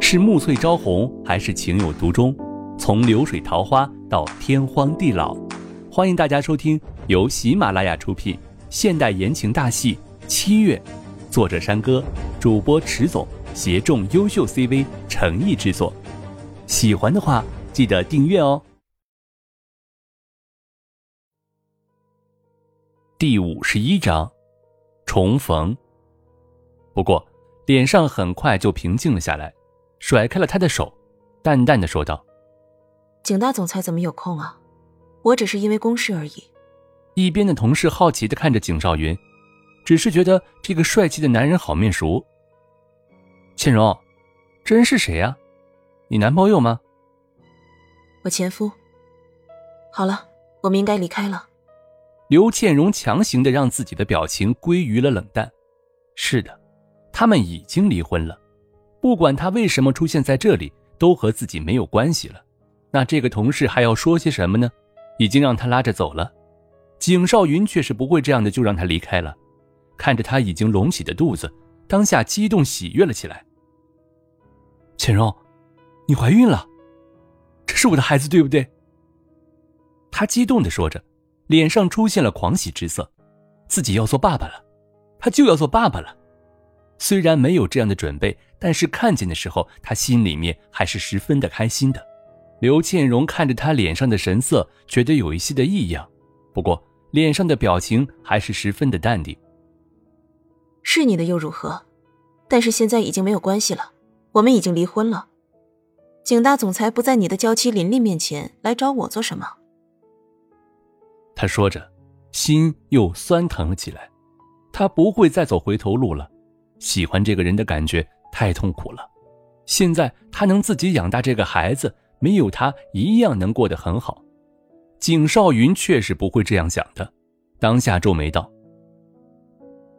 是暮翠朝红，还是情有独钟？从流水桃花到天荒地老，欢迎大家收听由喜马拉雅出品现代言情大戏《七月》，作者山歌，主播迟总，协众优秀 CV 诚意制作。喜欢的话，记得订阅哦。第五十一章，重逢。不过，脸上很快就平静了下来，甩开了他的手，淡淡的说道：“景大总裁怎么有空啊？我只是因为公事而已。”一边的同事好奇的看着景少云，只是觉得这个帅气的男人好面熟。倩蓉，这人是谁呀？你男朋友吗？我前夫。好了，我们应该离开了。刘倩蓉强行的让自己的表情归于了冷淡。是的，他们已经离婚了。不管他为什么出现在这里，都和自己没有关系了。那这个同事还要说些什么呢？已经让他拉着走了。景少云却是不会这样的就让他离开了。看着他已经隆起的肚子，当下激动喜悦了起来。倩蓉，你怀孕了，这是我的孩子，对不对？他激动的说着。脸上出现了狂喜之色，自己要做爸爸了，他就要做爸爸了。虽然没有这样的准备，但是看见的时候，他心里面还是十分的开心的。刘倩蓉看着他脸上的神色，觉得有一些的异样，不过脸上的表情还是十分的淡定。是你的又如何？但是现在已经没有关系了，我们已经离婚了。景大总裁不在你的娇妻琳琳面前来找我做什么？他说着，心又酸疼了起来。他不会再走回头路了。喜欢这个人的感觉太痛苦了。现在他能自己养大这个孩子，没有他一样能过得很好。景少云确实不会这样想的，当下皱眉道：“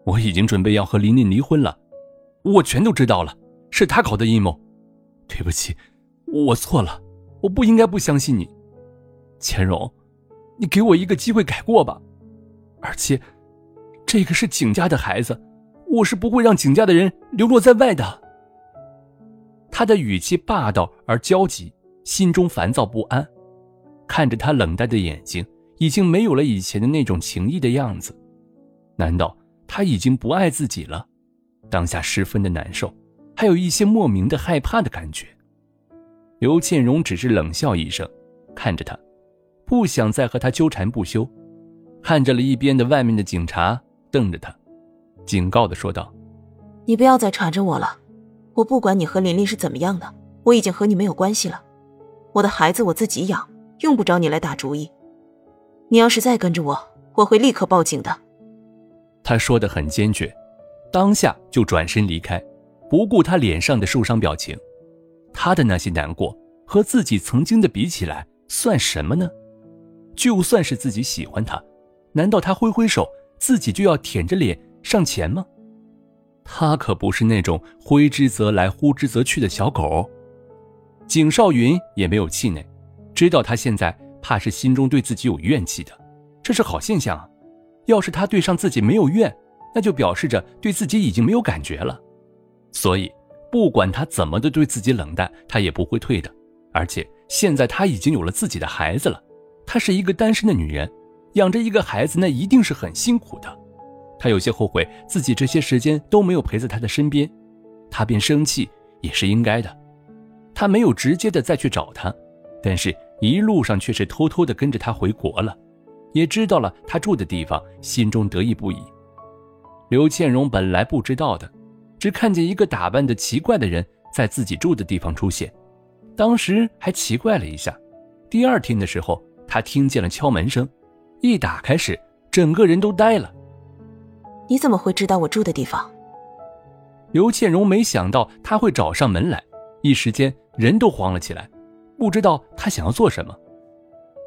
我已经准备要和琳琳离婚了，我全都知道了，是他搞的阴谋。对不起，我错了，我不应该不相信你，钱荣。”你给我一个机会改过吧，而且，这个是景家的孩子，我是不会让景家的人流落在外的。他的语气霸道而焦急，心中烦躁不安，看着他冷淡的眼睛，已经没有了以前的那种情谊的样子。难道他已经不爱自己了？当下十分的难受，还有一些莫名的害怕的感觉。刘倩蓉只是冷笑一声，看着他。不想再和他纠缠不休，看着了一边的外面的警察，瞪着他，警告的说道：“你不要再缠着我了，我不管你和琳琳是怎么样的，我已经和你没有关系了。我的孩子我自己养，用不着你来打主意。你要是再跟着我，我会立刻报警的。”他说的很坚决，当下就转身离开，不顾他脸上的受伤表情。他的那些难过和自己曾经的比起来，算什么呢？就算是自己喜欢他，难道他挥挥手，自己就要舔着脸上前吗？他可不是那种挥之则来，呼之则去的小狗。景少云也没有气馁，知道他现在怕是心中对自己有怨气的，这是好现象啊。要是他对上自己没有怨，那就表示着对自己已经没有感觉了。所以，不管他怎么的对自己冷淡，他也不会退的。而且现在他已经有了自己的孩子了。她是一个单身的女人，养着一个孩子，那一定是很辛苦的。他有些后悔自己这些时间都没有陪在他的身边，他便生气也是应该的。他没有直接的再去找他，但是一路上却是偷偷的跟着他回国了，也知道了他住的地方，心中得意不已。刘倩荣本来不知道的，只看见一个打扮的奇怪的人在自己住的地方出现，当时还奇怪了一下。第二天的时候。他听见了敲门声，一打开时，整个人都呆了。你怎么会知道我住的地方？刘倩荣没想到他会找上门来，一时间人都慌了起来，不知道他想要做什么。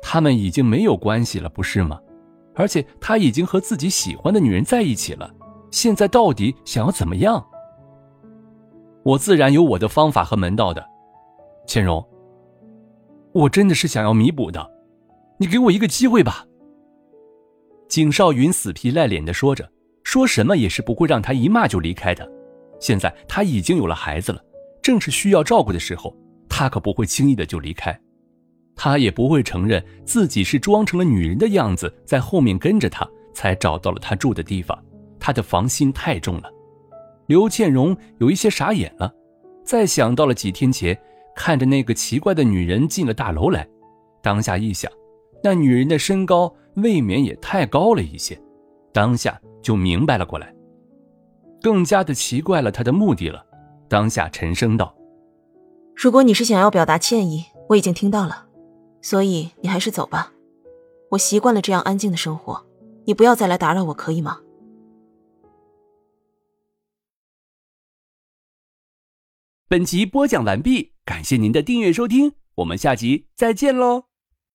他们已经没有关系了，不是吗？而且他已经和自己喜欢的女人在一起了，现在到底想要怎么样？我自然有我的方法和门道的，倩荣，我真的是想要弥补的。你给我一个机会吧。”景少云死皮赖脸的说着，说什么也是不会让他一骂就离开的。现在他已经有了孩子了，正是需要照顾的时候，他可不会轻易的就离开，他也不会承认自己是装成了女人的样子在后面跟着他，才找到了他住的地方。他的防心太重了。刘倩荣有一些傻眼了，再想到了几天前看着那个奇怪的女人进了大楼来，当下一想，那女人的身高未免也太高了一些，当下就明白了过来，更加的奇怪了他的目的了。当下沉声道：“如果你是想要表达歉意，我已经听到了，所以你还是走吧。我习惯了这样安静的生活，你不要再来打扰我，可以吗？”本集播讲完毕，感谢您的订阅收听，我们下集再见喽。